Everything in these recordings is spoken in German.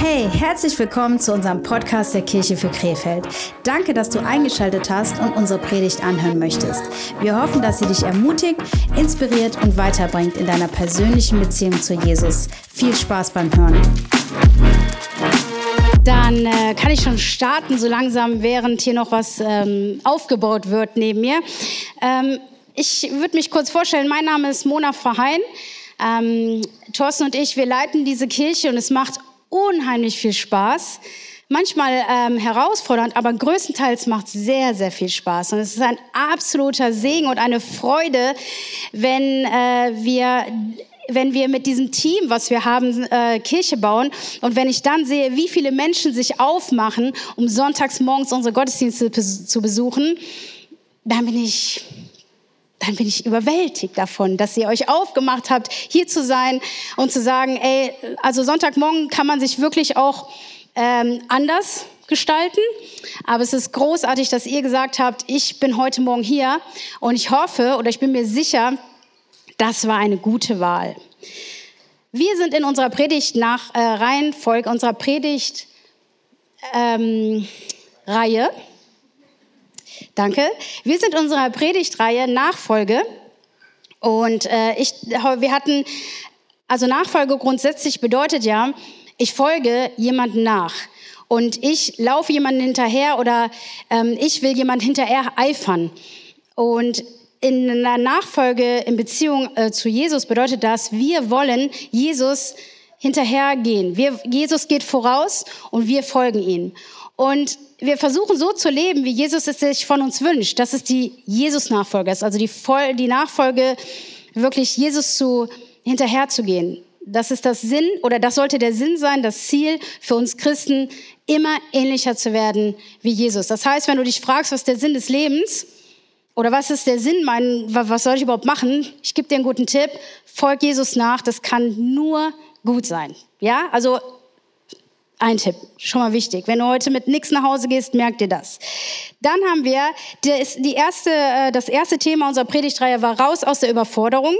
Hey, herzlich willkommen zu unserem Podcast der Kirche für Krefeld. Danke, dass du eingeschaltet hast und unsere Predigt anhören möchtest. Wir hoffen, dass sie dich ermutigt, inspiriert und weiterbringt in deiner persönlichen Beziehung zu Jesus. Viel Spaß beim Hören. Dann äh, kann ich schon starten, so langsam, während hier noch was ähm, aufgebaut wird neben mir. Ähm, ich würde mich kurz vorstellen, mein Name ist Mona Verheyen. Ähm, Thorsten und ich, wir leiten diese Kirche und es macht unheimlich viel Spaß. Manchmal ähm, herausfordernd, aber größtenteils macht es sehr, sehr viel Spaß. Und es ist ein absoluter Segen und eine Freude, wenn äh, wir wenn wir mit diesem Team, was wir haben, äh, Kirche bauen und wenn ich dann sehe, wie viele Menschen sich aufmachen, um sonntags morgens unsere Gottesdienste zu besuchen, dann bin ich dann bin ich überwältigt davon, dass ihr euch aufgemacht habt, hier zu sein und zu sagen, ey, also Sonntagmorgen kann man sich wirklich auch ähm, anders gestalten. Aber es ist großartig, dass ihr gesagt habt, ich bin heute Morgen hier und ich hoffe oder ich bin mir sicher, das war eine gute Wahl. Wir sind in unserer Predigt nach äh, Reihenfolge unserer Predigt ähm, Reihe Danke. Wir sind in unserer Predigtreihe Nachfolge und äh, ich, wir hatten, also Nachfolge grundsätzlich bedeutet ja, ich folge jemandem nach und ich laufe jemanden hinterher oder ähm, ich will jemand hinterher eifern. Und in einer Nachfolge in Beziehung äh, zu Jesus bedeutet das, wir wollen Jesus hinterhergehen. Wir, Jesus geht voraus und wir folgen ihm. Und wir versuchen so zu leben, wie Jesus es sich von uns wünscht. Das ist die Jesus-Nachfolge, also die, Voll die Nachfolge, wirklich Jesus zu, hinterherzugehen. Das ist das Sinn oder das sollte der Sinn sein, das Ziel für uns Christen, immer ähnlicher zu werden wie Jesus. Das heißt, wenn du dich fragst, was ist der Sinn des Lebens oder was ist der Sinn, mein, was soll ich überhaupt machen? Ich gebe dir einen guten Tipp, folg Jesus nach, das kann nur gut sein. Ja, also ein Tipp, schon mal wichtig. Wenn du heute mit nichts nach Hause gehst, merk dir das. Dann haben wir das, die erste, äh, das erste Thema unserer Predigtreihe war raus aus der Überforderung.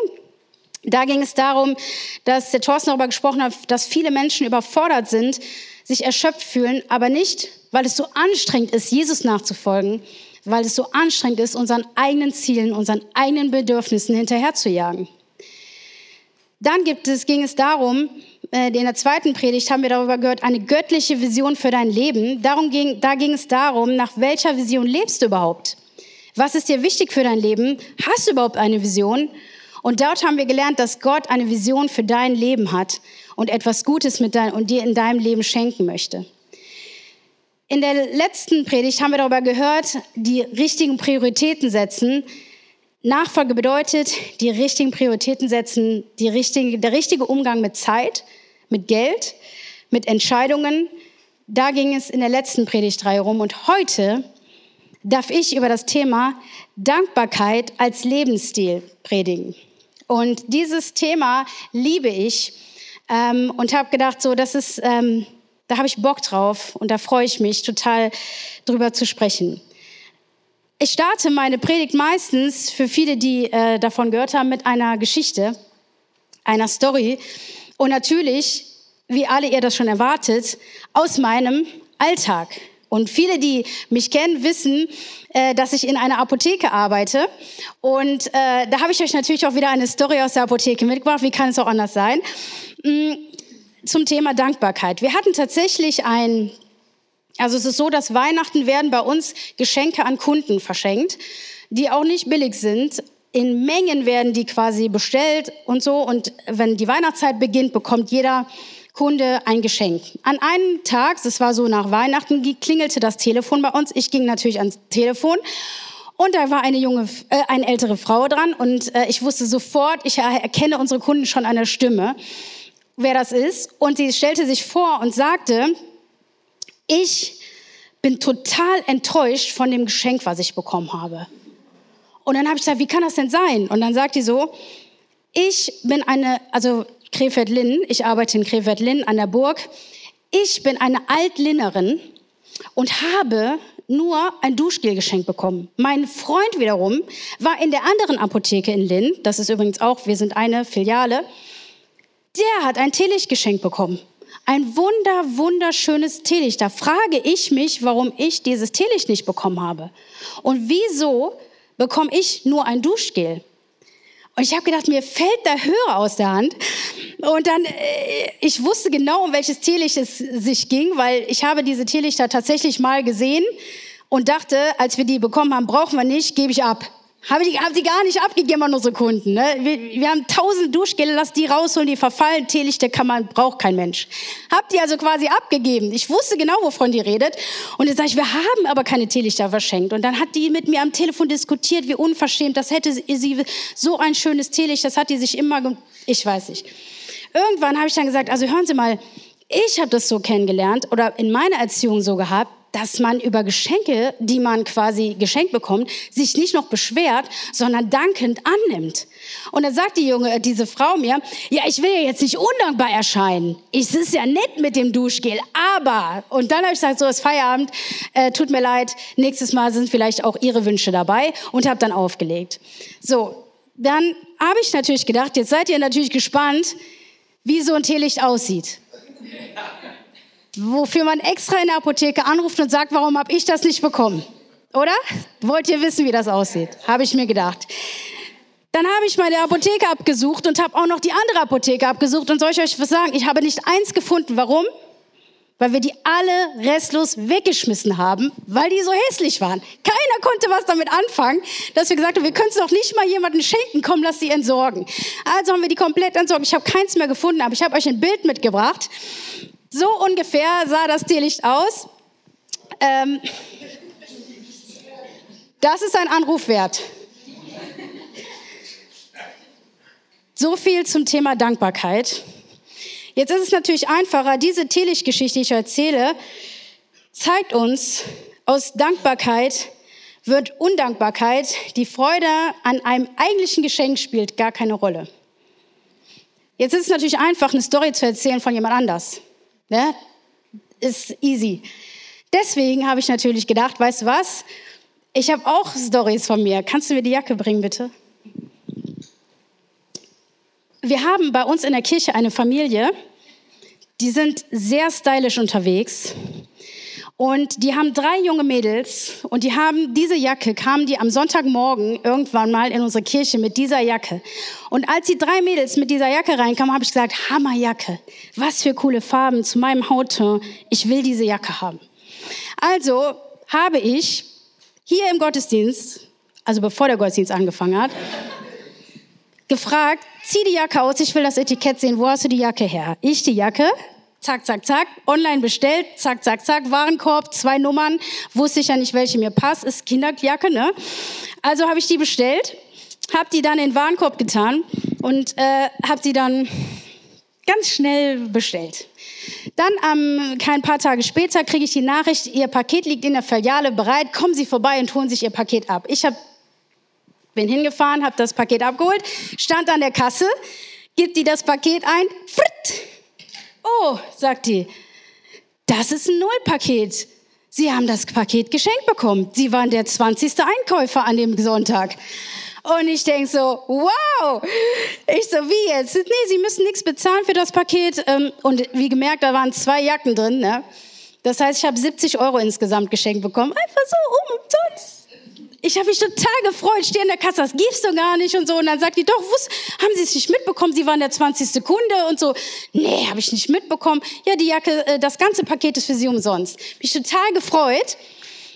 Da ging es darum, dass der Thorsten darüber gesprochen hat, dass viele Menschen überfordert sind, sich erschöpft fühlen, aber nicht, weil es so anstrengend ist, Jesus nachzufolgen, weil es so anstrengend ist, unseren eigenen Zielen, unseren eigenen Bedürfnissen hinterherzujagen. Dann gibt es, ging es darum, in der zweiten Predigt haben wir darüber gehört, eine göttliche Vision für dein Leben. Darum ging, da ging es darum, nach welcher Vision lebst du überhaupt? Was ist dir wichtig für dein Leben? Hast du überhaupt eine Vision? Und dort haben wir gelernt, dass Gott eine Vision für dein Leben hat und etwas Gutes mit dein, und dir in deinem Leben schenken möchte. In der letzten Predigt haben wir darüber gehört, die richtigen Prioritäten setzen, Nachfolge bedeutet, die richtigen Prioritäten setzen, die richtige, der richtige Umgang mit Zeit, mit Geld, mit Entscheidungen. Da ging es in der letzten Predigtreihe rum. Und heute darf ich über das Thema Dankbarkeit als Lebensstil predigen. Und dieses Thema liebe ich ähm, und habe gedacht, so, das ist, ähm, da habe ich Bock drauf und da freue ich mich total drüber zu sprechen. Ich starte meine Predigt meistens für viele, die äh, davon gehört haben, mit einer Geschichte, einer Story. Und natürlich, wie alle ihr das schon erwartet, aus meinem Alltag. Und viele, die mich kennen, wissen, äh, dass ich in einer Apotheke arbeite. Und äh, da habe ich euch natürlich auch wieder eine Story aus der Apotheke mitgebracht. Wie kann es auch anders sein? Mm, zum Thema Dankbarkeit. Wir hatten tatsächlich ein also es ist so, dass Weihnachten werden bei uns Geschenke an Kunden verschenkt, die auch nicht billig sind. In Mengen werden die quasi bestellt und so. Und wenn die Weihnachtszeit beginnt, bekommt jeder Kunde ein Geschenk. An einem Tag, das war so nach Weihnachten, klingelte das Telefon bei uns. Ich ging natürlich ans Telefon und da war eine junge, äh, eine ältere Frau dran und äh, ich wusste sofort, ich erkenne unsere Kunden schon an der Stimme, wer das ist. Und sie stellte sich vor und sagte, ich bin total enttäuscht von dem Geschenk, was ich bekommen habe. Und dann habe ich gesagt, wie kann das denn sein? Und dann sagt die so, ich bin eine, also Krefeld-Linn, ich arbeite in Krefeld-Linn an der Burg. Ich bin eine Altlinnerin und habe nur ein Duschgel geschenkt bekommen. Mein Freund wiederum war in der anderen Apotheke in Linn, das ist übrigens auch, wir sind eine Filiale, der hat ein Teelicht geschenkt bekommen Ein wunder, wunderschönes Teelicht. Da frage ich mich, warum ich dieses Teelicht nicht bekommen habe. Und wieso bekomme ich nur ein Duschgel? Und ich habe gedacht, mir fällt der Hörer aus der Hand. Und dann, äh, ich wusste genau, um welches Teelicht es sich ging, weil ich habe diese Teelichter tatsächlich mal gesehen und dachte, als wir die bekommen haben, brauchen wir nicht, gebe ich ab. Habe die, hab die gar nicht abgegeben an unsere Kunden. Ne? Wir, wir haben tausend Duschgele, lass die rausholen, die verfallen. Teelichte kann man, braucht kein Mensch. Hab die also quasi abgegeben. Ich wusste genau, wovon die redet. Und jetzt sage ich, wir haben aber keine Teelichter verschenkt. Und dann hat die mit mir am Telefon diskutiert, wie unverschämt. Das hätte sie so ein schönes Teelicht, das hat die sich immer, ich weiß nicht. Irgendwann habe ich dann gesagt, also hören Sie mal, ich habe das so kennengelernt oder in meiner Erziehung so gehabt, dass man über Geschenke, die man quasi geschenkt bekommt, sich nicht noch beschwert, sondern dankend annimmt. Und dann sagt die junge, äh, diese Frau mir, ja, ich will ja jetzt nicht undankbar erscheinen. Es ist ja nett mit dem Duschgel, aber, und dann habe ich gesagt, so ist Feierabend, äh, tut mir leid, nächstes Mal sind vielleicht auch Ihre Wünsche dabei und habe dann aufgelegt. So, dann habe ich natürlich gedacht, jetzt seid ihr natürlich gespannt, wie so ein Teelicht aussieht wofür man extra in der Apotheke anruft und sagt, warum habe ich das nicht bekommen? Oder? Wollt ihr wissen, wie das aussieht? Habe ich mir gedacht. Dann habe ich meine Apotheke abgesucht und habe auch noch die andere Apotheke abgesucht. Und soll ich euch was sagen? Ich habe nicht eins gefunden. Warum? Weil wir die alle restlos weggeschmissen haben, weil die so hässlich waren. Keiner konnte was damit anfangen, dass wir gesagt haben, wir können es doch nicht mal jemandem schenken, komm, lass sie entsorgen. Also haben wir die komplett entsorgt. Ich habe keins mehr gefunden, aber ich habe euch ein Bild mitgebracht. So ungefähr sah das Teelicht aus. Ähm, das ist ein Anruf wert. So viel zum Thema Dankbarkeit. Jetzt ist es natürlich einfacher, diese Teelichtgeschichte, die ich erzähle, zeigt uns, aus Dankbarkeit wird Undankbarkeit, die Freude an einem eigentlichen Geschenk spielt gar keine Rolle. Jetzt ist es natürlich einfach, eine Story zu erzählen von jemand anders. Ne? Ist easy. Deswegen habe ich natürlich gedacht, weißt du was? Ich habe auch Stories von mir. Kannst du mir die Jacke bringen, bitte? Wir haben bei uns in der Kirche eine Familie, die sind sehr stylisch unterwegs. Und die haben drei junge Mädels und die haben diese Jacke, kamen die am Sonntagmorgen irgendwann mal in unsere Kirche mit dieser Jacke. Und als die drei Mädels mit dieser Jacke reinkamen, habe ich gesagt, Hammerjacke, was für coole Farben zu meinem Hautton, ich will diese Jacke haben. Also habe ich hier im Gottesdienst, also bevor der Gottesdienst angefangen hat, gefragt, zieh die Jacke aus, ich will das Etikett sehen, wo hast du die Jacke her? Ich die Jacke, zack, zack, zack, online bestellt, zack, zack, zack, Warenkorb, zwei Nummern, wusste ich ja nicht, welche mir passt, ist Kinderjacke, ne? Also habe ich die bestellt, habe die dann in den Warenkorb getan und äh, habe sie dann ganz schnell bestellt. Dann, ähm, kein paar Tage später, kriege ich die Nachricht, Ihr Paket liegt in der Filiale bereit, kommen Sie vorbei und holen sich Ihr Paket ab. Ich hab, bin hingefahren, habe das Paket abgeholt, stand an der Kasse, gibt die das Paket ein, fritt, Oh, sagt die, das ist ein Nullpaket. Sie haben das Paket geschenkt bekommen. Sie waren der 20. Einkäufer an dem Sonntag. Und ich denke so, wow. Ich so, wie jetzt? Nee, Sie müssen nichts bezahlen für das Paket. Ähm, und wie gemerkt, da waren zwei Jacken drin. Ne? Das heißt, ich habe 70 Euro insgesamt geschenkt bekommen. Einfach so, umsonst ich habe mich total gefreut, stehe in der Kasse, das gibst du gar nicht und so. Und dann sagt die, doch, wuss, haben Sie es nicht mitbekommen? Sie waren der 20. Kunde und so. Nee, habe ich nicht mitbekommen. Ja, die Jacke, äh, das ganze Paket ist für Sie umsonst. Mich total gefreut.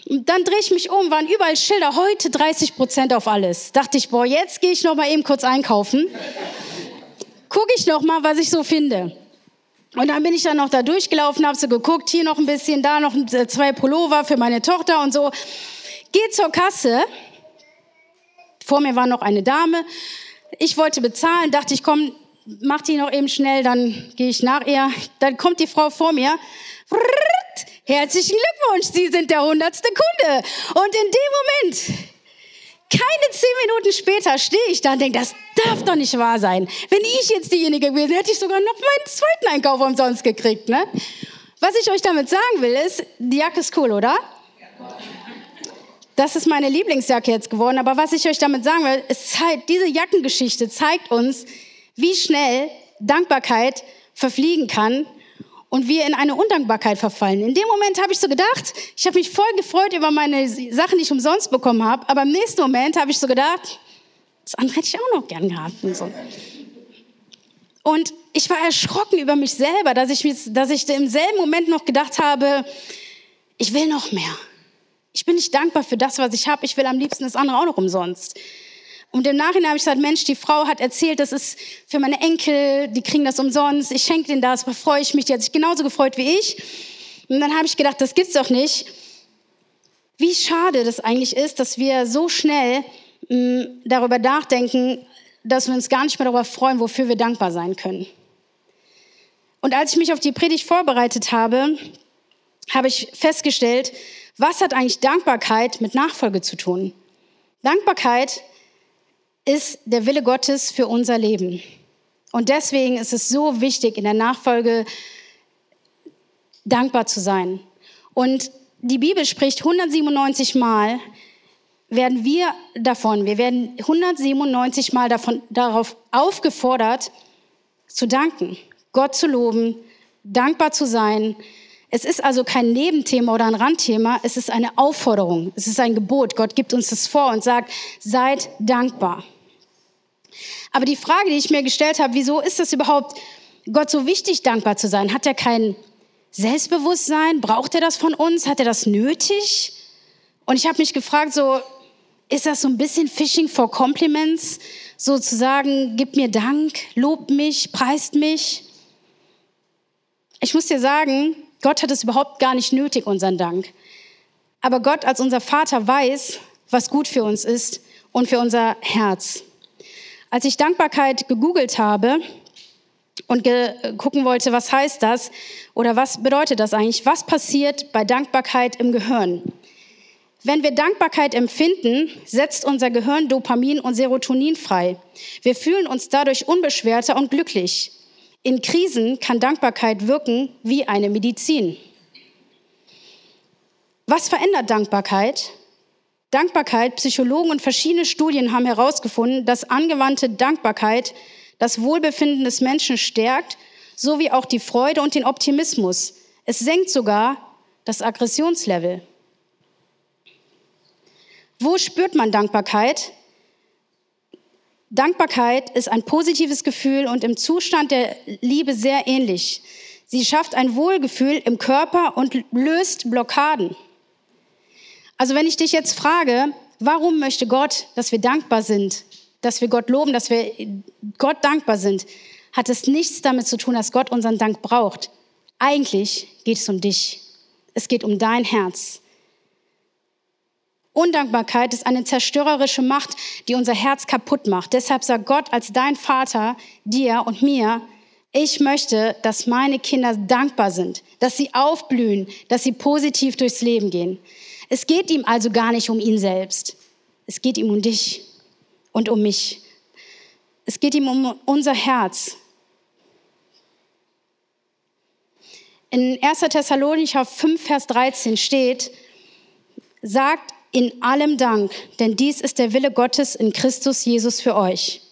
Und dann drehe ich mich um, waren überall Schilder, heute 30 Prozent auf alles. Dachte ich, boah, jetzt gehe ich noch mal eben kurz einkaufen. Gucke ich noch mal, was ich so finde. Und dann bin ich dann noch da durchgelaufen, habe so geguckt, hier noch ein bisschen, da noch äh, zwei Pullover für meine Tochter und so. Geh zur Kasse. Vor mir war noch eine Dame. Ich wollte bezahlen, dachte ich, komm, mach die noch eben schnell, dann gehe ich nach ihr. Dann kommt die Frau vor mir. Herzlichen Glückwunsch, Sie sind der hundertste Kunde. Und in dem Moment, keine zehn Minuten später, stehe ich da und denke, das darf doch nicht wahr sein. Wenn ich jetzt diejenige gewesen wäre, hätte ich sogar noch meinen zweiten Einkauf umsonst gekriegt. Ne? Was ich euch damit sagen will, ist, die Jacke ist cool, oder? Ja. Das ist meine Lieblingsjacke jetzt geworden. Aber was ich euch damit sagen will, es zeigt, diese Jackengeschichte zeigt uns, wie schnell Dankbarkeit verfliegen kann und wir in eine Undankbarkeit verfallen. In dem Moment habe ich so gedacht, ich habe mich voll gefreut über meine Sachen, die ich umsonst bekommen habe, aber im nächsten Moment habe ich so gedacht, das andere hätte ich auch noch gern gehabt. Und, so. und ich war erschrocken über mich selber, dass ich, dass ich im selben Moment noch gedacht habe, ich will noch mehr. Ich bin nicht dankbar für das, was ich habe. Ich will am liebsten das andere auch noch umsonst. Und im Nachhinein habe ich gesagt, Mensch, die Frau hat erzählt, das ist für meine Enkel, die kriegen das umsonst. Ich schenke denen das, da freue ich mich. Die hat sich genauso gefreut wie ich. Und dann habe ich gedacht, das gibt's doch nicht. Wie schade das eigentlich ist, dass wir so schnell mh, mm, darüber nachdenken, dass wir uns gar nicht mehr darüber freuen, wofür wir dankbar sein können. Und als ich mich auf die Predigt vorbereitet habe, habe ich festgestellt, was hat eigentlich Dankbarkeit mit Nachfolge zu tun? Dankbarkeit ist der Wille Gottes für unser Leben. Und deswegen ist es so wichtig, in der Nachfolge dankbar zu sein. Und die Bibel spricht 197 Mal, werden wir davon, wir werden 197 Mal davon, darauf aufgefordert, zu danken, Gott zu loben, dankbar zu sein, es ist also kein Nebenthema oder ein Randthema, es ist eine Aufforderung, es ist ein Gebot. Gott gibt uns das vor und sagt, seid dankbar. Aber die Frage, die ich mir gestellt habe, wieso ist es überhaupt Gott so wichtig, dankbar zu sein? Hat er kein Selbstbewusstsein? Braucht er das von uns? Hat er das nötig? Und ich habe mich gefragt, so, ist das so ein bisschen Fishing for Compliments? Sozusagen, gib mir Dank, lobt mich, preist mich? Ich muss dir sagen, Gott hat es überhaupt gar nicht nötig, unseren Dank. Aber Gott als unser Vater weiß, was gut für uns ist und für unser Herz. Als ich Dankbarkeit gegoogelt habe und ge gucken wollte, was heißt das oder was bedeutet das eigentlich, was passiert bei Dankbarkeit im Gehirn? Wenn wir Dankbarkeit empfinden, setzt unser Gehirn Dopamin und Serotonin frei. Wir fühlen uns dadurch unbeschwerter und glücklich. In Krisen kann Dankbarkeit wirken wie eine Medizin. Was verändert Dankbarkeit? Dankbarkeit, Psychologen und verschiedene Studien haben herausgefunden, dass angewandte Dankbarkeit das Wohlbefinden des Menschen stärkt, sowie auch die Freude und den Optimismus. Es senkt sogar das Aggressionslevel. Wo spürt man Dankbarkeit? Dankbarkeit ist ein positives Gefühl und im Zustand der Liebe sehr ähnlich. Sie schafft ein Wohlgefühl im Körper und löst Blockaden. Also wenn ich dich jetzt frage, warum möchte Gott, dass wir dankbar sind, dass wir Gott loben, dass wir Gott dankbar sind, hat es nichts damit zu tun, dass Gott unseren Dank braucht. Eigentlich geht es um dich. Es geht um dein Herz. Undankbarkeit ist eine zerstörerische Macht, die unser Herz kaputt macht. Deshalb sagt Gott als dein Vater dir und mir, ich möchte, dass meine Kinder dankbar sind, dass sie aufblühen, dass sie positiv durchs Leben gehen. Es geht ihm also gar nicht um ihn selbst. Es geht ihm um dich und um mich. Es geht ihm um unser Herz. In 1. Thessalonicher 5, Vers 13 steht, sagt in allem Dank, denn dies ist der Wille Gottes in Christus Jesus für euch.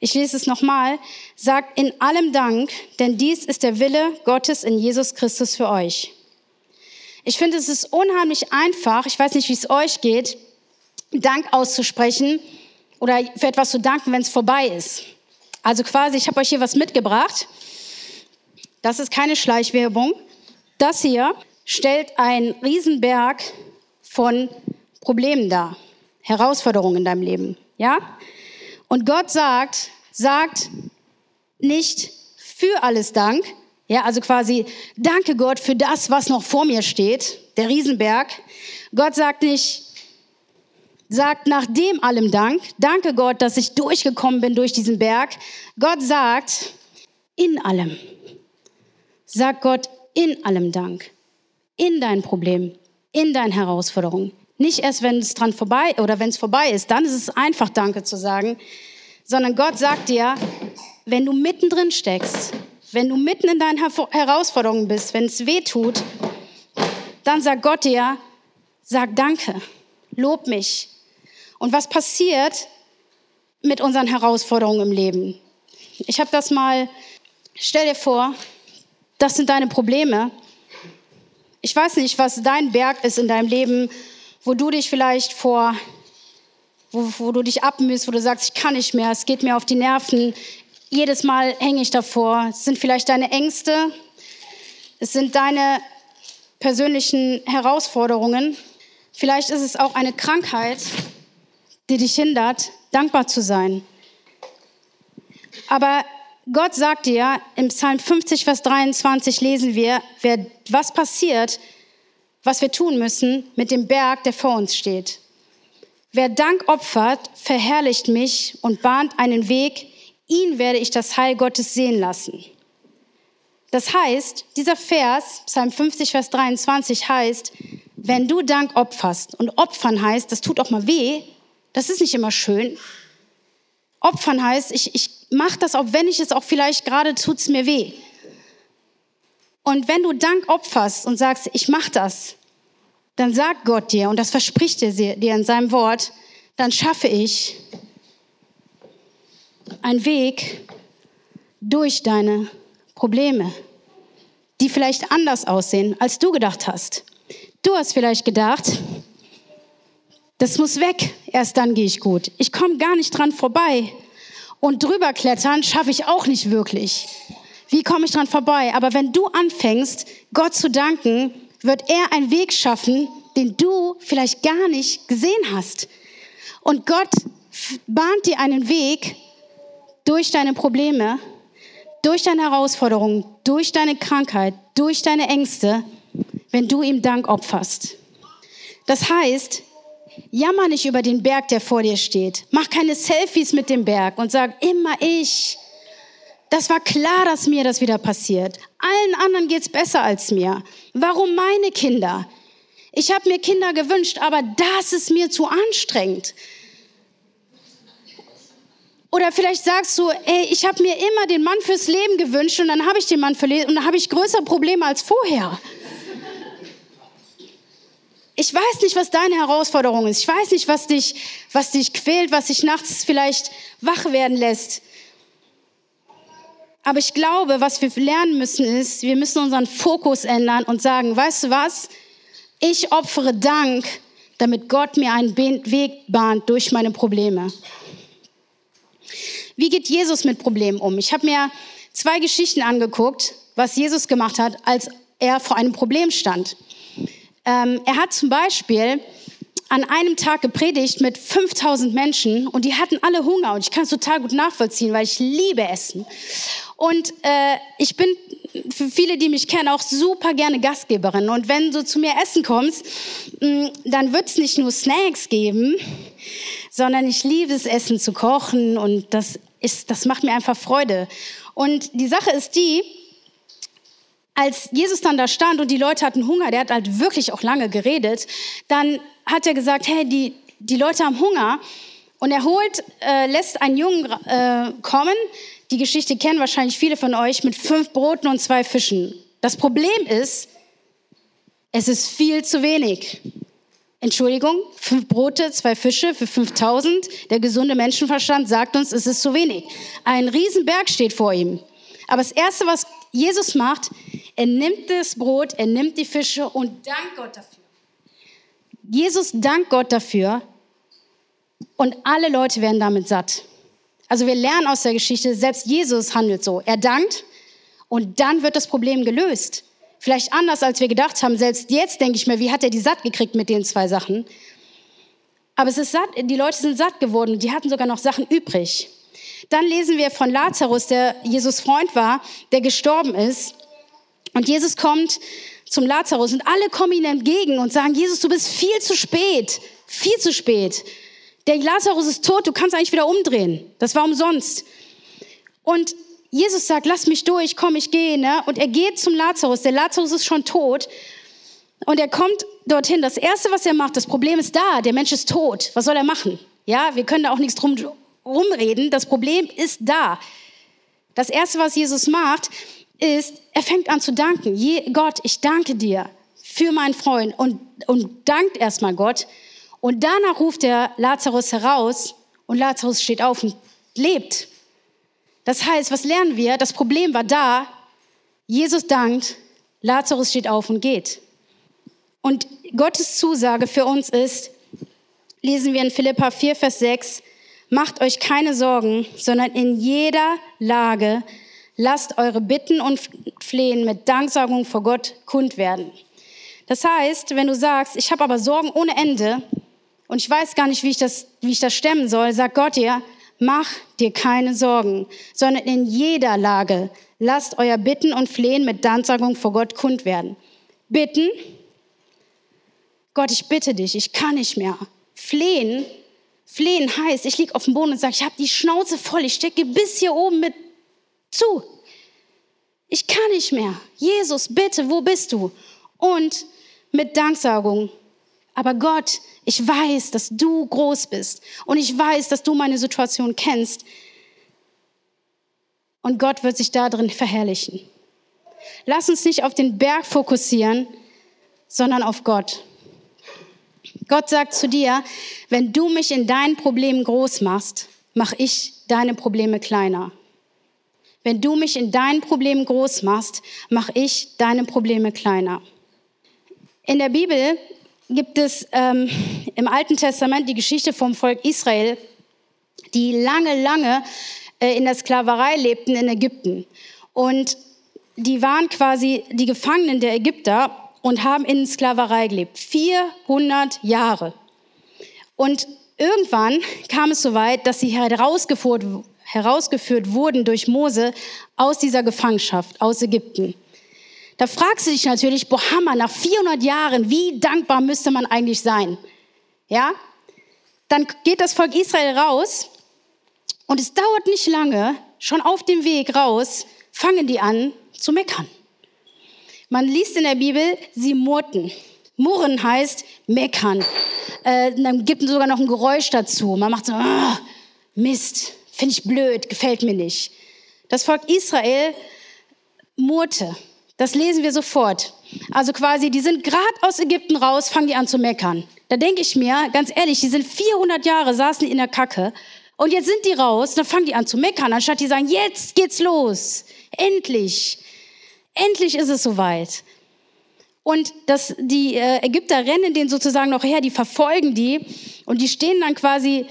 Ich lese es nochmal. Sagt in allem Dank, denn dies ist der Wille Gottes in Jesus Christus für euch. Ich finde, es ist unheimlich einfach, ich weiß nicht, wie es euch geht, Dank auszusprechen oder für etwas zu danken, wenn es vorbei ist. Also quasi, ich habe euch hier was mitgebracht. Das ist keine Schleichwerbung. Das hier stellt einen Riesenberg von Problemen dar, Herausforderungen in deinem Leben, ja? Und Gott sagt, sagt nicht für alles Dank, ja, also quasi danke Gott für das, was noch vor mir steht, der Riesenberg. Gott sagt nicht, sagt nach dem allem Dank, danke Gott, dass ich durchgekommen bin durch diesen Berg. Gott sagt in allem. Sagt Gott in allem Dank. In dein Problem, in deinen Herausforderungen. Nicht erst, wenn es dran vorbei oder wenn es vorbei ist, dann ist es einfach Danke zu sagen, sondern Gott sagt dir, wenn du mittendrin steckst, wenn du mitten in deinen Herausforderungen bist, wenn es weh tut, dann sagt Gott dir, sag Danke, lob mich. Und was passiert mit unseren Herausforderungen im Leben? Ich habe das mal, stell dir vor, das sind deine Probleme. Ich weiß nicht, was dein Berg ist in deinem Leben, wo du dich vielleicht vor, wo, wo du dich abmühst, wo du sagst, ich kann nicht mehr, es geht mir auf die Nerven. Jedes Mal hänge ich davor. Es sind vielleicht deine Ängste, es sind deine persönlichen Herausforderungen. Vielleicht ist es auch eine Krankheit, die dich hindert, dankbar zu sein. Aber Gott sagt dir, im Psalm 50, Vers 23 lesen wir, wer, was passiert, was wir tun müssen mit dem Berg, der vor uns steht. Wer Dank opfert, verherrlicht mich und bahnt einen Weg, ihn werde ich das Heil Gottes sehen lassen. Das heißt, dieser Vers, Psalm 50, Vers 23 heißt, wenn du Dank opferst, und opfern heißt, das tut auch mal weh, das ist nicht immer schön. Opfern heißt, ich, ich mache das, auch wenn ich es auch vielleicht gerade tut es mir weh. Und wenn du Dank opferst und sagst, ich mache das, dann sagt Gott dir, und das verspricht er dir in seinem Wort, dann schaffe ich einen Weg durch deine Probleme, die vielleicht anders aussehen, als du gedacht hast. Du hast vielleicht gedacht, das muss weg, erst dann gehe ich gut. Ich komme gar nicht dran vorbei. Und drüber klettern schaffe ich auch nicht wirklich. Wie komme ich dran vorbei? Aber wenn du anfängst, Gott zu danken, wird er einen Weg schaffen, den du vielleicht gar nicht gesehen hast. Und Gott bahnt dir einen Weg durch deine Probleme durch deine Herausforderungen, durch deine Krankheit, durch deine Ängste, wenn du ihm Dank opferst. Das heißt, jammer nicht über den Berg, der vor dir steht. Mach keine Selfies mit dem Berg und sag immer ich. Das war klar, dass mir das wieder passiert. Allen anderen geht's besser als mir. Warum meine Kinder? Ich habe mir Kinder gewünscht, aber das ist mir zu anstrengend. Oder vielleicht sagst du, ey, ich habe mir immer den Mann fürs Leben gewünscht und dann habe ich den Mann für und dann habe ich größere Probleme als vorher. Ich weiß nicht, was deine Herausforderung ist. Ich weiß nicht, was dich, was dich quält, was dich nachts vielleicht wach werden lässt. Aber ich glaube, was wir lernen müssen, ist, wir müssen unseren Fokus ändern und sagen, weißt du was? Ich opfere Dank, damit Gott mir einen Weg bahnt durch meine Probleme. Wie geht Jesus mit Problemen um? Ich habe mir zwei Geschichten angeguckt, was Jesus gemacht hat, als er vor einem Problem stand. Ähm, er hat zum Beispiel an einem Tag gepredigt mit 5000 Menschen und die hatten alle Hunger und ich kann es total gut nachvollziehen, weil ich liebe Essen. Und äh, ich bin für viele, die mich kennen, auch super gerne Gastgeberin. Und wenn du zu mir essen kommst, mm, dann wird es nicht nur Snacks geben, sondern ich liebe es, Essen zu kochen und das, ist, das macht mir einfach Freude. Und die Sache ist die, als Jesus dann da stand und die Leute hatten Hunger, der hat halt wirklich auch lange geredet, dann hat er gesagt, hey, die, die Leute haben Hunger. Und er holt, äh, lässt einen Jungen äh, kommen, die Geschichte kennen wahrscheinlich viele von euch, mit fünf Broten und zwei Fischen. Das Problem ist, es ist viel zu wenig. Entschuldigung, fünf Brote, zwei Fische für 5000. Der gesunde Menschenverstand sagt uns, es ist zu wenig. Ein Riesenberg steht vor ihm. Aber das Erste, was Jesus macht, er nimmt das Brot, er nimmt die Fische und dankt Gott dafür. Jesus dankt Gott dafür und alle Leute werden damit satt. Also wir lernen aus der Geschichte, selbst Jesus handelt so. Er dankt und dann wird das Problem gelöst. Vielleicht anders, als wir gedacht haben. Selbst jetzt denke ich mir, wie hat er die satt gekriegt mit den zwei Sachen? Aber es ist satt, die Leute sind satt geworden. Die hatten sogar noch Sachen übrig. Dann lesen wir von Lazarus, der Jesus Freund war, der gestorben ist. Und Jesus kommt zum Lazarus und alle kommen ihm entgegen und sagen, Jesus, du bist viel zu spät, viel zu spät. Der Lazarus ist tot, du kannst eigentlich wieder umdrehen. Das war umsonst. Und Jesus sagt, lass mich durch, komm, ich gehe. Ne? Und er geht zum Lazarus. Der Lazarus ist schon tot. Und er kommt dorthin. Das Erste, was er macht, das Problem ist da. Der Mensch ist tot. Was soll er machen? Ja, wir können da auch nichts drum rumreden. Das Problem ist da. Das Erste, was Jesus macht, ist, er fängt an zu danken. Je, Gott, ich danke dir für meinen Freund und, und dankt erstmal Gott. Und danach ruft der Lazarus heraus und Lazarus steht auf und lebt. Das heißt, was lernen wir? Das Problem war da, Jesus dankt, Lazarus steht auf und geht. Und Gottes Zusage für uns ist, lesen wir in Philippa 4, Vers 6, macht euch keine Sorgen, sondern in jeder Lage lasst eure Bitten und Flehen mit Danksagung vor Gott kund werden. Das heißt, wenn du sagst, ich habe aber Sorgen ohne Ende und ich weiß gar nicht, wie ich das, wie ich das stemmen soll, sagt Gott dir, mach dir keine Sorgen, sondern in jeder Lage lasst euer Bitten und Flehen mit Danksagung vor Gott kund werden. Bitten, Gott, ich bitte dich, ich kann nicht mehr. Flehen, flehen heißt, ich liege auf dem Boden und sage, ich habe die Schnauze voll, ich stecke bis hier oben mit zu. Ich kann nicht mehr. Jesus, bitte, wo bist du? Und mit Danksagung. Aber Gott, ich weiß, dass du groß bist und ich weiß, dass du meine Situation kennst. Und Gott wird sich darin verherrlichen. Lass uns nicht auf den Berg fokussieren, sondern auf Gott. Gott sagt zu dir, wenn du mich in deinen Problemen groß machst, mache ich deine Probleme kleiner. Wenn du mich in deinen Problemen groß machst, mache ich deine Probleme kleiner. In der Bibel gibt es ähm, im Alten Testament die Geschichte vom Volk Israel, die lange, lange äh, in der Sklaverei lebten in Ägypten. Und die waren quasi die Gefangenen der Ägypter und haben in Sklaverei gelebt. 400 Jahre. Und irgendwann kam es so weit, dass sie herausgeführt, herausgeführt wurden durch Mose aus dieser Gefangenschaft, aus Ägypten. Da fragst du dich natürlich, boah, nach 400 Jahren, wie dankbar müsste man eigentlich sein? Ja? Dann geht das Volk Israel raus und es dauert nicht lange, schon auf dem Weg raus, fangen die an zu meckern. Man liest in der Bibel, sie murrten. Murren heißt meckern. Äh, dann gibt es sogar noch ein Geräusch dazu. Man macht so, ah, Mist, finde ich blöd, gefällt mir nicht. Das Volk Israel murrte. Das lesen wir sofort. Also quasi, die sind gerade aus Ägypten raus, fangen die an zu meckern. Da denke ich mir, ganz ehrlich, die sind 400 Jahre, saßen in der Kacke. Und jetzt sind die raus, dann fangen die an zu meckern, anstatt die sagen, jetzt geht's los. Endlich. Endlich ist es soweit. Und das, die äh, Ägypter rennen den sozusagen noch her, die verfolgen die. Und die stehen dann quasi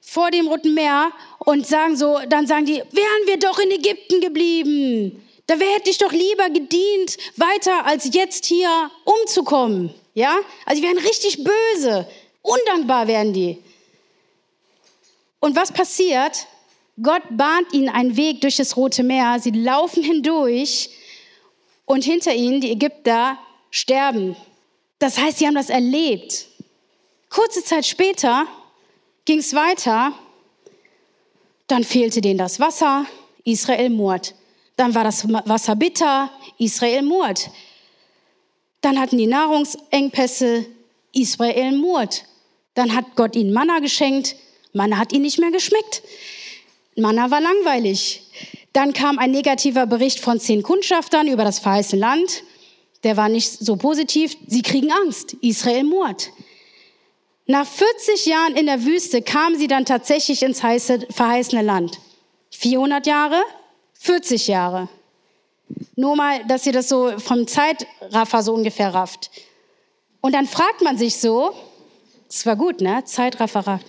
vor dem Roten Meer und sagen so, dann sagen die, wären wir doch in Ägypten geblieben. Da hätte ich doch lieber gedient, weiter als jetzt hier umzukommen. Ja? Also die wären richtig böse. Undankbar wären die. Und was passiert? Gott bahnt ihnen einen Weg durch das Rote Meer. Sie laufen hindurch und hinter ihnen die Ägypter sterben. Das heißt, sie haben das erlebt. Kurze Zeit später ging es weiter. Dann fehlte denen das Wasser. Israel murrt. Dann war das Wasser bitter, Israel murrt. Dann hatten die Nahrungsengpässe, Israel murrt. Dann hat Gott ihnen Manna geschenkt, Manna hat ihnen nicht mehr geschmeckt. Manna war langweilig. Dann kam ein negativer Bericht von zehn Kundschaftern über das verheißene Land. Der war nicht so positiv. Sie kriegen Angst. Israel murrt. Nach 40 Jahren in der Wüste kamen sie dann tatsächlich ins verheißene Land. 400 Jahre, 40 Jahre. Nur mal, dass ihr das so vom Zeitraffer so ungefähr rafft. Und dann fragt man sich so, das war gut, ne? Zeitraffer.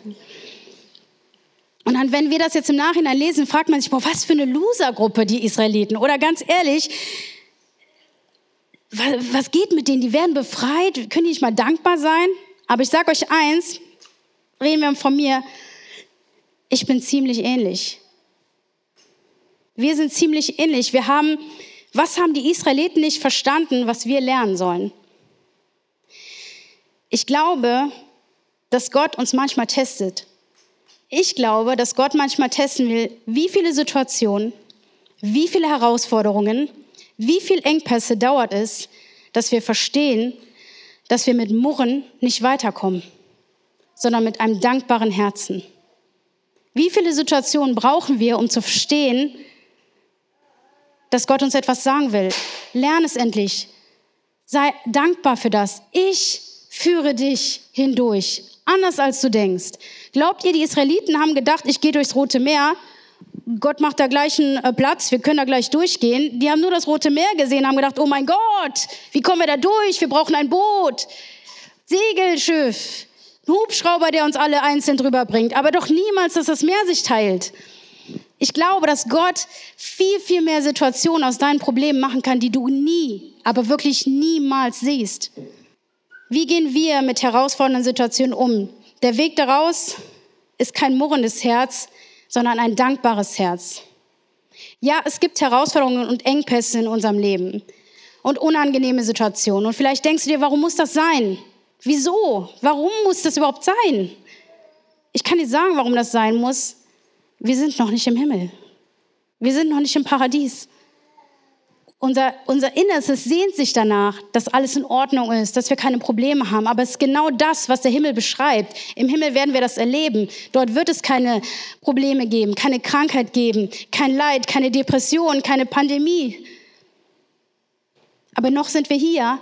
Und dann, wenn wir das jetzt im Nachhinein lesen, fragt man sich, boah, was für eine Losergruppe die Israeliten. Oder ganz ehrlich, was geht mit denen? Die werden befreit, können die nicht mal dankbar sein? Aber ich sage euch eins, reden wir von mir, ich bin ziemlich ähnlich. Wir sind ziemlich ähnlich. Wir haben, was haben die Israeliten nicht verstanden, was wir lernen sollen? Ich glaube, dass Gott uns manchmal testet. Ich glaube, dass Gott manchmal testen will, wie viele Situationen, wie viele Herausforderungen, wie viele Engpässe dauert es, dass wir verstehen, dass wir mit Murren nicht weiterkommen, sondern mit einem dankbaren Herzen. Wie viele Situationen brauchen wir, um zu verstehen, dass Gott uns etwas sagen will. Lern es endlich. Sei dankbar für das. Ich führe dich hindurch, anders als du denkst. Glaubt ihr, die Israeliten haben gedacht, ich gehe durchs Rote Meer Gott macht da gleich einen äh, Platz, wir können da gleich durchgehen. Die haben nur das Rote Meer gesehen, haben gedacht, oh mein Gott, wie kommen wir da durch? Wir brauchen ein Boot, Segelschiff, Hubschrauber, der uns alle einzeln drüber bringt. Aber doch niemals, dass das Meer sich teilt. Ich glaube, dass Gott viel, viel mehr Situationen aus deinen Problemen machen kann, die du nie, aber wirklich niemals siehst. Wie gehen wir mit herausfordernden Situationen um? Der Weg daraus ist kein murrendes Herz, sondern ein dankbares Herz. Ja, es gibt Herausforderungen und Engpässe in unserem Leben und unangenehme Situationen. Und vielleicht denkst du dir, warum muss das sein? Wieso? Warum muss das überhaupt sein? Ich kann dir sagen, warum das sein muss. Wir sind noch nicht im Himmel. Wir sind noch nicht im Paradies. Unser, unser Innerstes sehnt sich danach, dass alles in Ordnung ist, dass wir keine Probleme haben. Aber es ist genau das, was der Himmel beschreibt. Im Himmel werden wir das erleben. Dort wird es keine Probleme geben, keine Krankheit geben, kein Leid, keine Depression, keine Pandemie. Aber noch sind wir hier.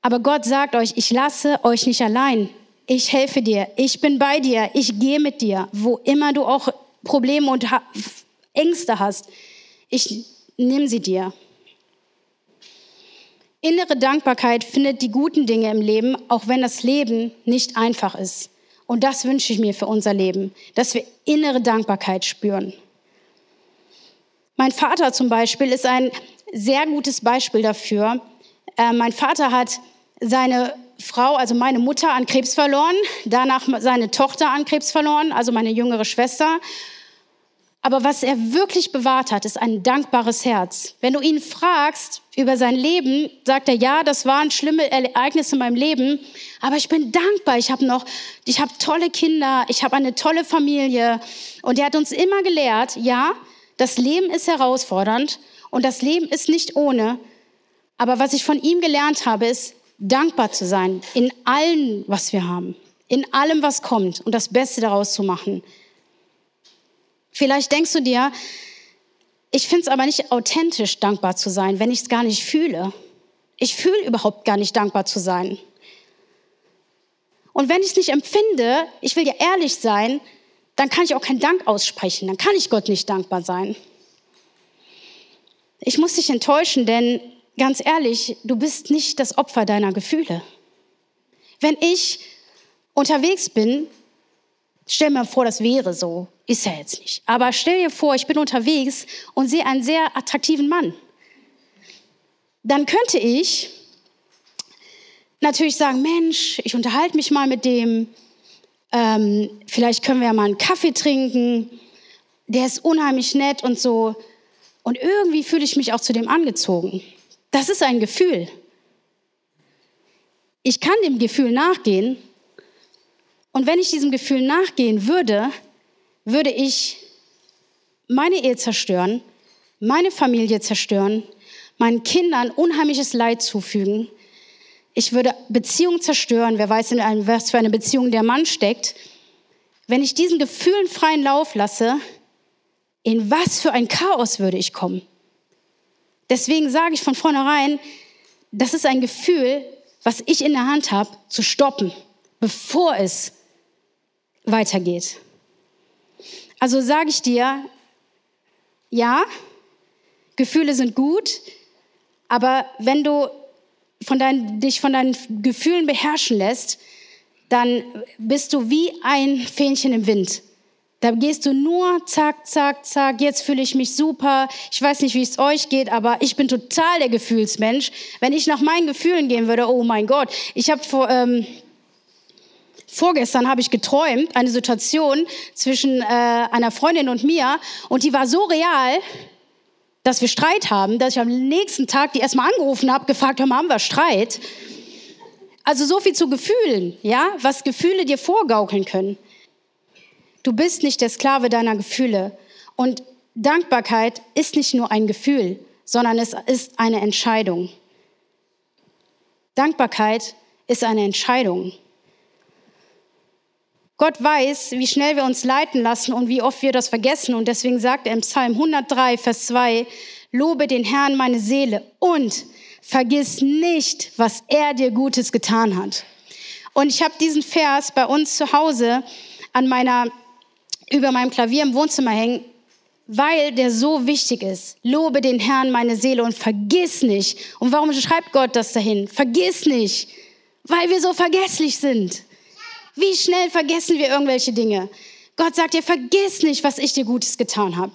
Aber Gott sagt euch, ich lasse euch nicht allein. Ich helfe dir. Ich bin bei dir. Ich gehe mit dir, wo immer du auch Probleme und Ängste hast. Ich nehme sie dir. Innere Dankbarkeit findet die guten Dinge im Leben, auch wenn das Leben nicht einfach ist. Und das wünsche ich mir für unser Leben, dass wir innere Dankbarkeit spüren. Mein Vater zum Beispiel ist ein sehr gutes Beispiel dafür. Äh, mein Vater hat seine Frau, also meine Mutter, an Krebs verloren, danach seine Tochter an Krebs verloren, also meine jüngere Schwester. Aber was er wirklich bewahrt hat, ist ein dankbares Herz. Wenn du ihn fragst über sein Leben, sagt er, ja, das waren schlimme Ereignisse in meinem Leben, aber ich bin dankbar. Ich habe noch, ich habe tolle Kinder, ich habe eine tolle Familie. Und er hat uns immer gelehrt, ja, das Leben ist herausfordernd und das Leben ist nicht ohne. Aber was ich von ihm gelernt habe, ist, dankbar zu sein in allem, was wir haben, in allem, was kommt und das Beste daraus zu machen. Vielleicht denkst du dir, ich finde es aber nicht authentisch, dankbar zu sein, wenn ich es gar nicht fühle. Ich fühle überhaupt gar nicht dankbar zu sein. Und wenn ich es nicht empfinde, ich will ja ehrlich sein, dann kann ich auch keinen Dank aussprechen. Dann kann ich Gott nicht dankbar sein. Ich muss dich enttäuschen, denn ganz ehrlich, du bist nicht das Opfer deiner Gefühle. Wenn ich unterwegs bin, stell mir vor, das wäre so. Ist ja jetzt nicht. Aber stell dir vor, ich bin unterwegs und sehe einen sehr attraktiven Mann. Dann könnte ich natürlich sagen, Mensch, ich unterhalte mich mal mit dem. Ähm, vielleicht können wir ja mal einen Kaffee trinken. Der ist unheimlich nett und so. Und irgendwie fühle ich mich auch zu dem angezogen. Das ist ein Gefühl. Ich kann dem Gefühl nachgehen. Und wenn ich diesem Gefühl nachgehen würde, würde ich meine Ehe zerstören, meine Familie zerstören, meinen Kindern unheimliches Leid zufügen. Ich würde Beziehungen zerstören. Wer weiß, in einem, was für eine Beziehung der Mann steckt. Wenn ich diesen Gefühlen freien Lauf lasse, in was für ein Chaos würde ich kommen? Deswegen sage ich von vornherein, das ist ein Gefühl, was ich in der Hand habe, zu stoppen, bevor es weitergeht. Also sage ich dir, ja, Gefühle sind gut, aber wenn du von dein, dich von deinen Gefühlen beherrschen lässt, dann bist du wie ein Fähnchen im Wind. Da gehst du nur zack, zack, zack, jetzt fühle ich mich super. Ich weiß nicht, wie es euch geht, aber ich bin total der Gefühlsmensch. Wenn ich nach meinen Gefühlen gehen würde, oh mein Gott, ich habe vor... Ähm, Vorgestern habe ich geträumt, eine Situation zwischen äh, einer Freundin und mir und die war so real, dass wir Streit haben, dass ich am nächsten Tag die erstmal angerufen habe, gefragt habe, haben wir Streit? Also so viel zu Gefühlen, ja, was Gefühle dir vorgaukeln können. Du bist nicht der Sklave deiner Gefühle und Dankbarkeit ist nicht nur ein Gefühl, sondern es ist eine Entscheidung. Dankbarkeit ist eine Entscheidung. Gott weiß, wie schnell wir uns leiten lassen und wie oft wir das vergessen. Und deswegen sagt er im Psalm 103, Vers 2, Lobe den Herrn meine Seele und vergiss nicht, was er dir Gutes getan hat. Und ich habe diesen Vers bei uns zu Hause an meiner, über meinem Klavier im Wohnzimmer hängen. weil der so wichtig ist. Lobe den Herrn, meine Seele, und vergiss nicht. Und warum schreibt Gott das dahin? Vergiss nicht, weil wir so vergesslich sind. Wie schnell vergessen wir irgendwelche Dinge? Gott sagt dir, vergiss nicht, was ich dir Gutes getan habe.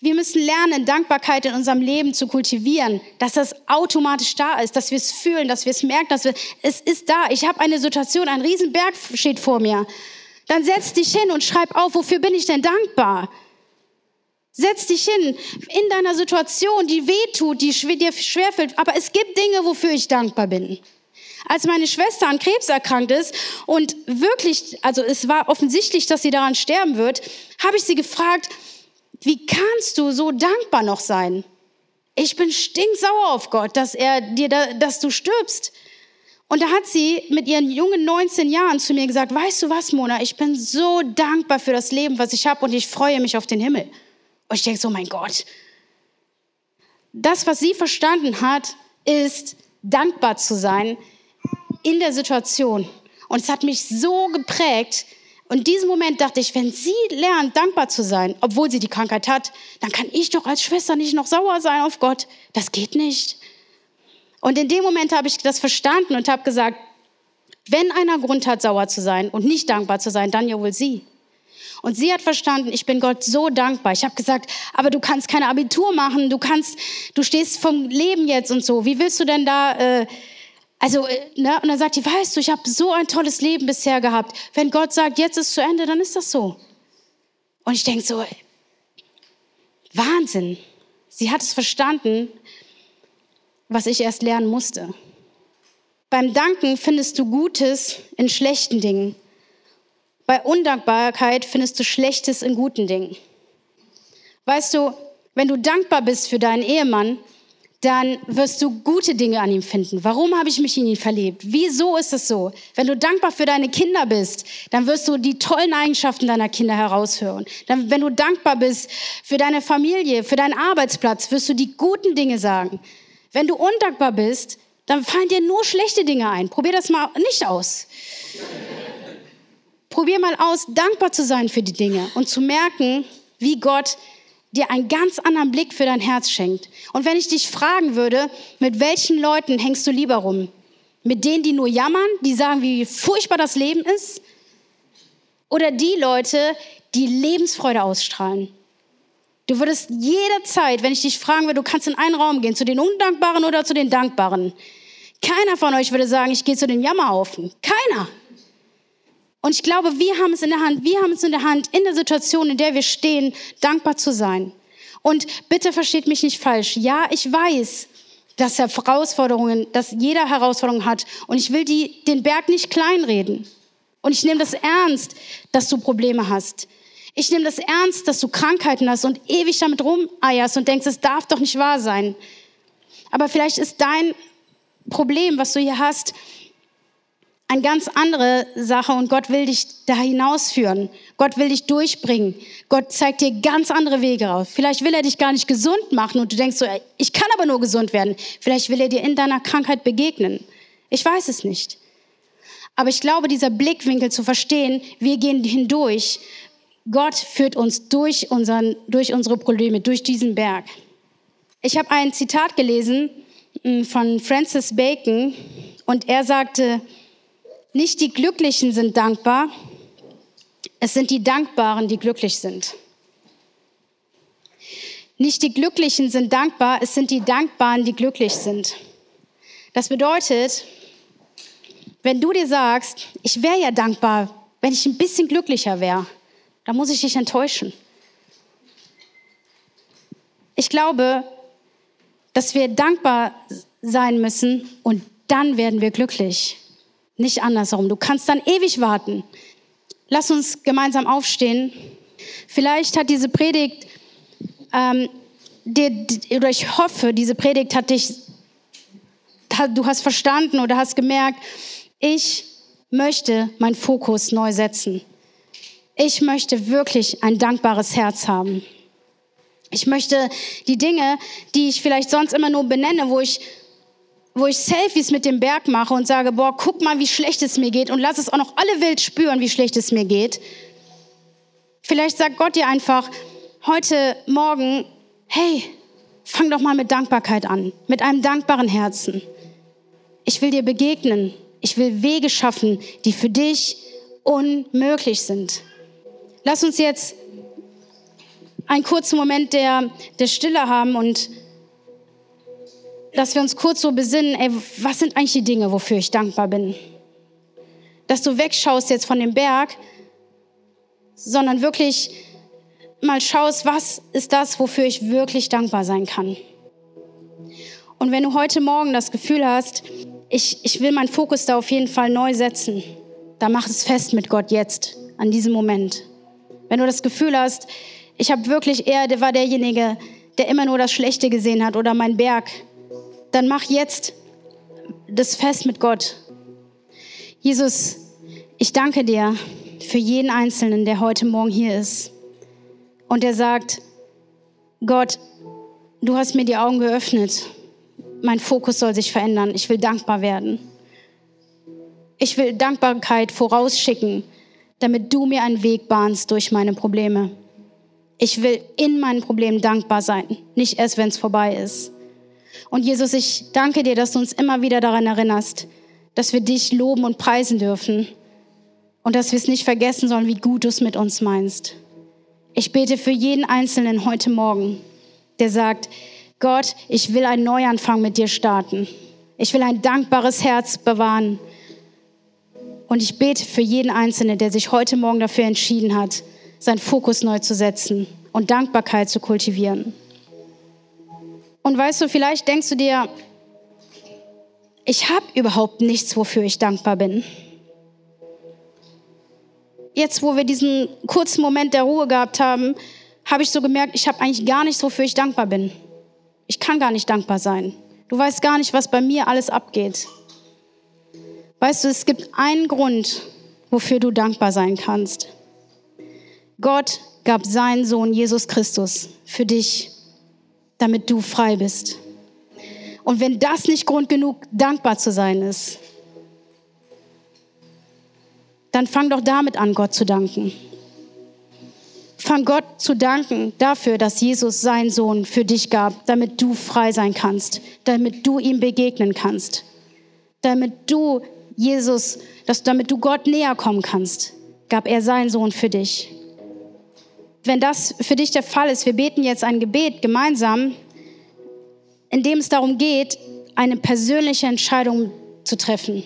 Wir müssen lernen, Dankbarkeit in unserem Leben zu kultivieren, dass das automatisch da ist, dass wir es fühlen, dass wir es merken, dass wir, es ist da. Ich habe eine Situation, ein Riesenberg steht vor mir. Dann setz dich hin und schreib auf, wofür bin ich denn dankbar? Setz dich hin in deiner Situation, die weh tut, die dir schwerfällt. Aber es gibt Dinge, wofür ich dankbar bin. Als meine Schwester an Krebs erkrankt ist und wirklich, also es war offensichtlich, dass sie daran sterben wird, habe ich sie gefragt, wie kannst du so dankbar noch sein? Ich bin stinksauer auf Gott, dass er dir, da, dass du stirbst. Und da hat sie mit ihren jungen 19 Jahren zu mir gesagt, weißt du was, Mona, ich bin so dankbar für das Leben, was ich habe und ich freue mich auf den Himmel. Und ich denke so, mein Gott. Das, was sie verstanden hat, ist dankbar zu sein in der Situation. Und es hat mich so geprägt. Und in diesem Moment dachte ich, wenn sie lernt, dankbar zu sein, obwohl sie die Krankheit hat, dann kann ich doch als Schwester nicht noch sauer sein auf Gott. Das geht nicht. Und in dem Moment habe ich das verstanden und habe gesagt, wenn einer Grund hat, sauer zu sein und nicht dankbar zu sein, dann ja wohl sie. Und sie hat verstanden, ich bin Gott so dankbar. Ich habe gesagt, aber du kannst keine Abitur machen, du kannst, du stehst vom Leben jetzt und so. Wie willst du denn da, äh, also, äh, ne? Und dann sagt die, weißt du, ich habe so ein tolles Leben bisher gehabt. Wenn Gott sagt, jetzt ist zu Ende, dann ist das so. Und ich denke so, Wahnsinn. Sie hat es verstanden, was ich erst lernen musste. Beim Danken findest du Gutes in schlechten Dingen. Bei Undankbarkeit findest du Schlechtes in guten Dingen. Weißt du, wenn du dankbar bist für deinen Ehemann, dann wirst du gute Dinge an ihm finden. Warum habe ich mich in ihn verliebt? Wieso ist es so? Wenn du dankbar für deine Kinder bist, dann wirst du die tollen Eigenschaften deiner Kinder heraushören. Dann, wenn du dankbar bist für deine Familie, für deinen Arbeitsplatz, wirst du die guten Dinge sagen. Wenn du undankbar bist, dann fallen dir nur schlechte Dinge ein. Probier das mal nicht aus. Probier mal aus, dankbar zu sein für die Dinge und zu merken, wie Gott dir einen ganz anderen Blick für dein Herz schenkt. Und wenn ich dich fragen würde, mit welchen Leuten hängst du lieber rum? Mit denen, die nur jammern, die sagen, wie furchtbar das Leben ist? Oder die Leute, die Lebensfreude ausstrahlen? Du würdest jederzeit, wenn ich dich fragen würde, du kannst in einen Raum gehen, zu den Undankbaren oder zu den Dankbaren. Keiner von euch würde sagen, ich gehe zu den Jammerhaufen. Keiner. Und ich glaube, wir haben es in der Hand, wir haben es in der Hand, in der Situation, in der wir stehen, dankbar zu sein. Und bitte versteht mich nicht falsch. Ja, ich weiß, dass Herausforderungen, dass jeder Herausforderungen hat. Und ich will die, den Berg nicht kleinreden. Und ich nehme das ernst, dass du Probleme hast. Ich nehme das ernst, dass du Krankheiten hast und ewig damit rumeierst und denkst, es darf doch nicht wahr sein. Aber vielleicht ist dein Problem, was du hier hast, eine ganz andere Sache und Gott will dich da hinausführen. Gott will dich durchbringen. Gott zeigt dir ganz andere Wege auf. Vielleicht will er dich gar nicht gesund machen und du denkst so, ich kann aber nur gesund werden. Vielleicht will er dir in deiner Krankheit begegnen. Ich weiß es nicht. Aber ich glaube, dieser Blickwinkel zu verstehen, wir gehen hindurch. Gott führt uns durch, unseren, durch unsere Probleme, durch diesen Berg. Ich habe ein Zitat gelesen hm, von Francis Bacon und er sagte, nicht die Glücklichen sind dankbar, es sind die Dankbaren, die glücklich sind. Nicht die Glücklichen sind dankbar, es sind die Dankbaren, die glücklich sind. Das bedeutet, wenn du dir sagst, ich wäre ja dankbar, wenn ich ein bisschen glücklicher wäre, dann muss ich dich enttäuschen. Ich glaube, dass wir dankbar sein müssen und dann werden wir glücklich. Nicht andersherum. Du kannst dann ewig warten. Lass uns gemeinsam aufstehen. Vielleicht hat diese Predigt, ähm, dir, oder ich hoffe, diese Predigt hat dich, du hast verstanden oder hast gemerkt, ich möchte meinen Fokus neu setzen. Ich möchte wirklich ein dankbares Herz haben. Ich möchte die Dinge, die ich vielleicht sonst immer nur benenne, wo ich wo ich Selfies mit dem Berg mache und sage, boah, guck mal, wie schlecht es mir geht und lass es auch noch alle wild spüren, wie schlecht es mir geht. Vielleicht sagt Gott dir einfach, heute Morgen, hey, fang doch mal mit Dankbarkeit an, mit einem dankbaren Herzen. Ich will dir begegnen. Ich will Wege schaffen, die für dich unmöglich sind. Lass uns jetzt einen kurzen Moment der, der Stille haben und dass wir uns kurz so besinnen, ey, was sind eigentlich die Dinge, wofür ich dankbar bin? Dass du wegschaust jetzt von dem Berg, sondern wirklich mal schaust, was ist das, wofür ich wirklich dankbar sein kann. Und wenn du heute Morgen das Gefühl hast, ich, ich will meinen Fokus da auf jeden Fall neu setzen, dann mach es fest mit Gott jetzt, an diesem Moment. Wenn du das Gefühl hast, ich habe wirklich, er der war derjenige, der immer nur das Schlechte gesehen hat oder mein Berg, dann mach jetzt das fest mit Gott. Jesus, ich danke dir für jeden Einzelnen, der heute Morgen hier ist und der sagt, Gott, du hast mir die Augen geöffnet. Mein Fokus soll sich verändern. Ich will dankbar werden. Ich will Dankbarkeit vorausschicken, damit du mir einen Weg bahnst durch meine Probleme. Ich will in meinen Problemen dankbar sein, nicht erst, wenn es vorbei ist. Und Jesus, ich danke dir, dass du uns immer wieder daran erinnerst, dass wir dich loben und preisen dürfen und dass wir es nicht vergessen sollen, wie gut du es mit uns meinst. Ich bete für jeden Einzelnen heute Morgen, der sagt, Gott, ich will einen Neuanfang mit dir starten. Ich will ein dankbares Herz bewahren. Und ich bete für jeden Einzelnen, der sich heute Morgen dafür entschieden hat, seinen Fokus neu zu setzen und Dankbarkeit zu kultivieren. Und weißt du, vielleicht denkst du dir, ich habe überhaupt nichts, wofür ich dankbar bin. Jetzt, wo wir diesen kurzen Moment der Ruhe gehabt haben, habe ich so gemerkt, ich habe eigentlich gar nichts, wofür ich dankbar bin. Ich kann gar nicht dankbar sein. Du weißt gar nicht, was bei mir alles abgeht. Weißt du, es gibt einen Grund, wofür du dankbar sein kannst. Gott gab seinen Sohn Jesus Christus für dich damit du frei bist. Und wenn das nicht Grund genug, dankbar zu sein ist, dann fang doch damit an, Gott zu danken. Fang Gott zu danken dafür, dass Jesus seinen Sohn für dich gab, damit du frei sein kannst, damit du ihm begegnen kannst, damit du Jesus, dass, damit du Gott näher kommen kannst, gab er seinen Sohn für dich wenn das für dich der Fall ist, wir beten jetzt ein Gebet gemeinsam, in dem es darum geht, eine persönliche Entscheidung zu treffen.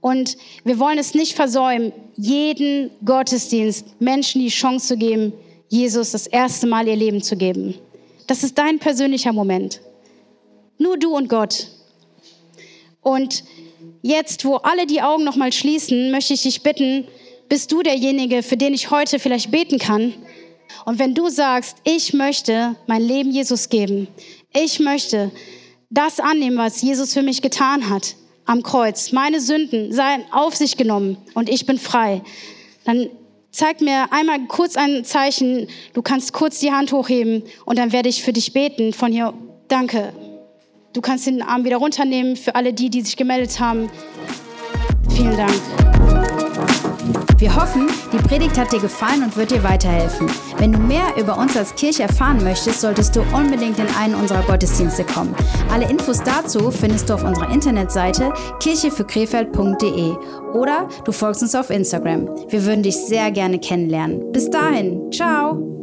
Und wir wollen es nicht versäumen, jeden Gottesdienst Menschen die Chance zu geben, Jesus das erste Mal ihr Leben zu geben. Das ist dein persönlicher Moment. Nur du und Gott. Und jetzt, wo alle die Augen nochmal schließen, möchte ich dich bitten, bist du derjenige, für den ich heute vielleicht beten kann? Und wenn du sagst, ich möchte mein Leben Jesus geben, ich möchte das annehmen, was Jesus für mich getan hat am Kreuz, meine Sünden seien auf sich genommen und ich bin frei, dann zeig mir einmal kurz ein Zeichen, du kannst kurz die Hand hochheben und dann werde ich für dich beten von hier. Danke. Du kannst den Arm wieder runternehmen für alle die, die sich gemeldet haben. Vielen Dank. Wir hoffen, die Predigt hat dir gefallen und wird dir weiterhelfen. Wenn du mehr über uns als Kirche erfahren möchtest, solltest du unbedingt in einen unserer Gottesdienste kommen. Alle Infos dazu findest du auf unserer Internetseite kirchefürkrefeld.de oder du folgst uns auf Instagram. Wir würden dich sehr gerne kennenlernen. Bis dahin, ciao!